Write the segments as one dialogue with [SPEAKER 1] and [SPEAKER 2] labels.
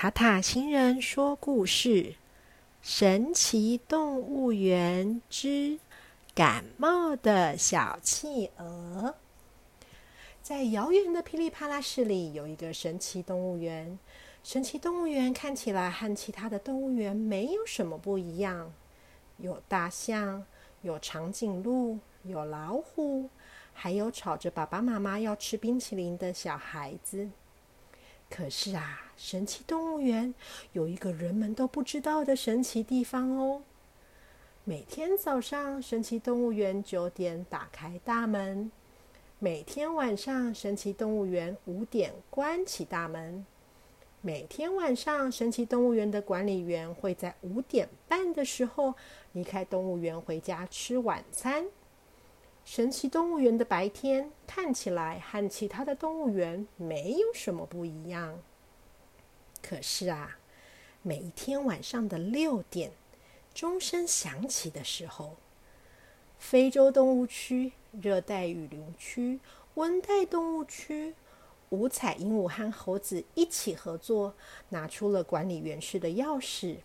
[SPEAKER 1] 塔塔星人说故事：《神奇动物园之感冒的小企鹅》。在遥远的噼里啪啦市里，有一个神奇动物园。神奇动物园看起来和其他的动物园没有什么不一样，有大象，有长颈鹿，有老虎，还有吵着爸爸妈妈要吃冰淇淋的小孩子。可是啊，神奇动物园有一个人们都不知道的神奇地方哦。每天早上，神奇动物园九点打开大门；每天晚上，神奇动物园五点关起大门；每天晚上，神奇动物园的管理员会在五点半的时候离开动物园回家吃晚餐。神奇动物园的白天看起来和其他的动物园没有什么不一样。可是啊，每一天晚上的六点，钟声响起的时候，非洲动物区、热带雨林区、温带动物区，五彩鹦鹉和猴子一起合作，拿出了管理员室的钥匙，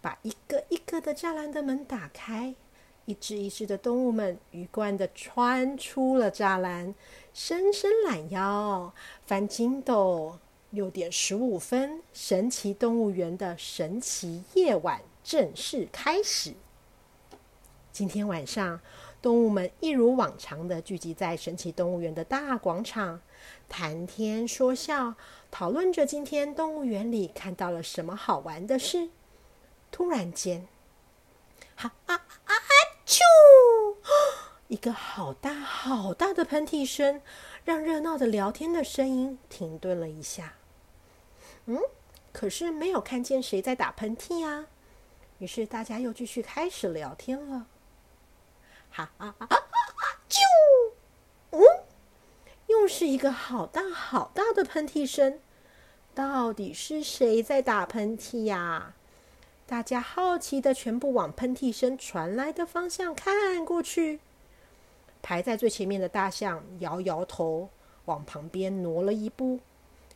[SPEAKER 1] 把一个一个的栅栏的门打开。一只一只的动物们鱼贯的穿出了栅栏，伸伸懒腰，翻筋斗。六点十五分，神奇动物园的神奇夜晚正式开始。今天晚上，动物们一如往常的聚集在神奇动物园的大广场，谈天说笑，讨论着今天动物园里看到了什么好玩的事。突然间，哈啊啾！一个好大好大的喷嚏声，让热闹的聊天的声音停顿了一下。嗯，可是没有看见谁在打喷嚏啊。于是大家又继续开始聊天了。哈啊啊啊！啾！嗯，又是一个好大好大的喷嚏声。到底是谁在打喷嚏呀？大家好奇的全部往喷嚏声传来的方向看过去。排在最前面的大象摇摇头，往旁边挪了一步，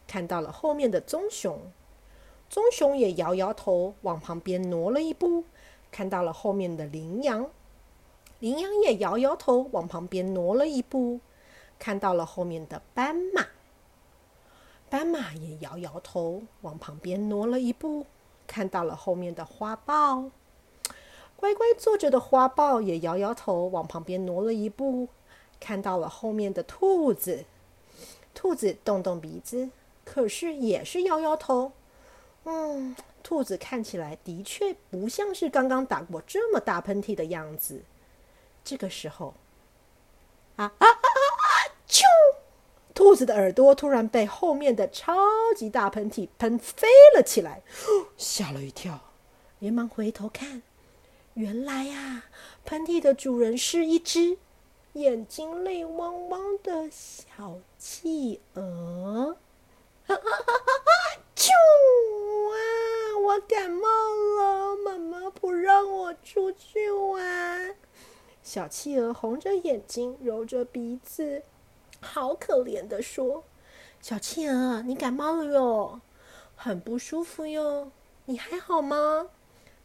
[SPEAKER 1] 看到了后面的棕熊。棕熊也摇摇头，往旁边挪了一步，看到了后面的羚羊。羚羊也摇摇头，往旁边挪了一步，看到了后面的斑马。斑马也摇摇头，往旁边挪了一步。看到了后面的花豹，乖乖坐着的花豹也摇摇头，往旁边挪了一步。看到了后面的兔子，兔子动动鼻子，可是也是摇摇头。嗯，兔子看起来的确不像是刚刚打过这么大喷嚏的样子。这个时候，啊啊啊！兔子的耳朵突然被后面的超级大喷嚏喷飞了起来，吓了一跳，连忙回头看，原来呀，喷嚏的主人是一只眼睛泪汪汪的小企鹅。哈！啾啊！我感冒了，妈妈不让我出去玩。小企鹅红着眼睛，揉着鼻子。好可怜的说：“小企鹅，你感冒了哟，很不舒服哟，你还好吗？”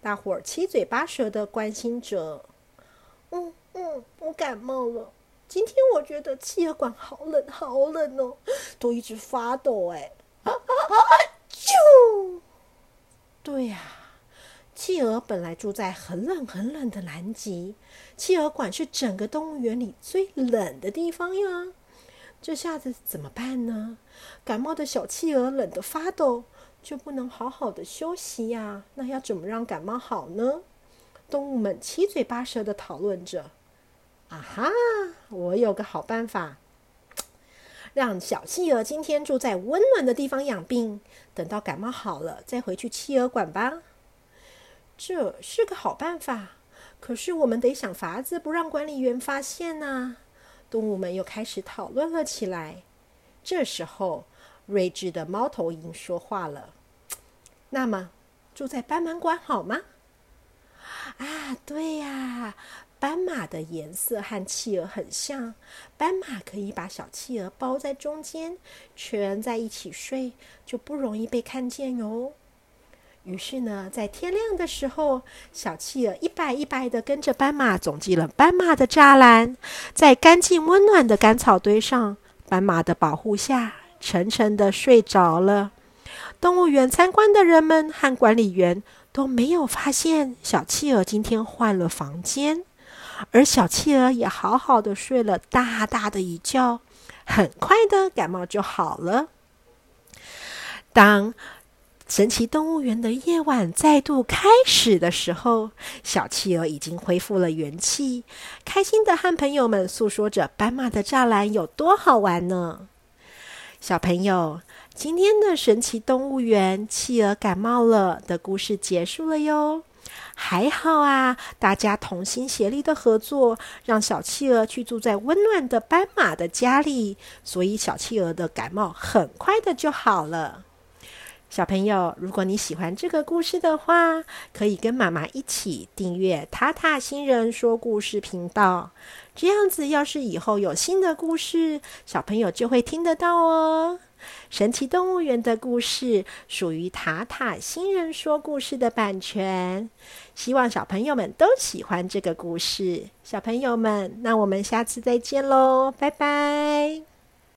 [SPEAKER 1] 大伙儿七嘴八舌的关心着。“嗯嗯，我感冒了。今天我觉得企鹅馆好冷，好冷哦，都一直发抖。”哎，啊！啾！对呀，企鹅本来住在很冷很冷的南极，企鹅馆是整个动物园里最冷的地方呀。这下子怎么办呢？感冒的小企鹅冷得发抖，就不能好好的休息呀？那要怎么让感冒好呢？动物们七嘴八舌的讨论着。啊哈！我有个好办法，让小企鹅今天住在温暖的地方养病，等到感冒好了再回去企鹅馆吧。这是个好办法，可是我们得想法子不让管理员发现呐。动物们又开始讨论了起来。这时候，睿智的猫头鹰说话了：“那么，住在斑马馆好吗？”啊，对呀，斑马的颜色和企鹅很像，斑马可以把小企鹅包在中间，蜷在一起睡，就不容易被看见哟。于是呢，在天亮的时候，小企鹅一摆一摆的跟着斑马走进了斑马的栅栏，在干净温暖的干草堆上，斑马的保护下，沉沉的睡着了。动物园参观的人们和管理员都没有发现小企鹅今天换了房间，而小企鹅也好好的睡了大大的一觉，很快的感冒就好了。当神奇动物园的夜晚再度开始的时候，小企鹅已经恢复了元气，开心的和朋友们诉说着斑马的栅栏有多好玩呢。小朋友，今天的神奇动物园企鹅感冒了的故事结束了哟。还好啊，大家同心协力的合作，让小企鹅去住在温暖的斑马的家里，所以小企鹅的感冒很快的就好了。小朋友，如果你喜欢这个故事的话，可以跟妈妈一起订阅塔塔新人说故事频道。这样子，要是以后有新的故事，小朋友就会听得到哦。神奇动物园的故事属于塔塔新人说故事的版权，希望小朋友们都喜欢这个故事。小朋友们，那我们下次再见喽，拜拜。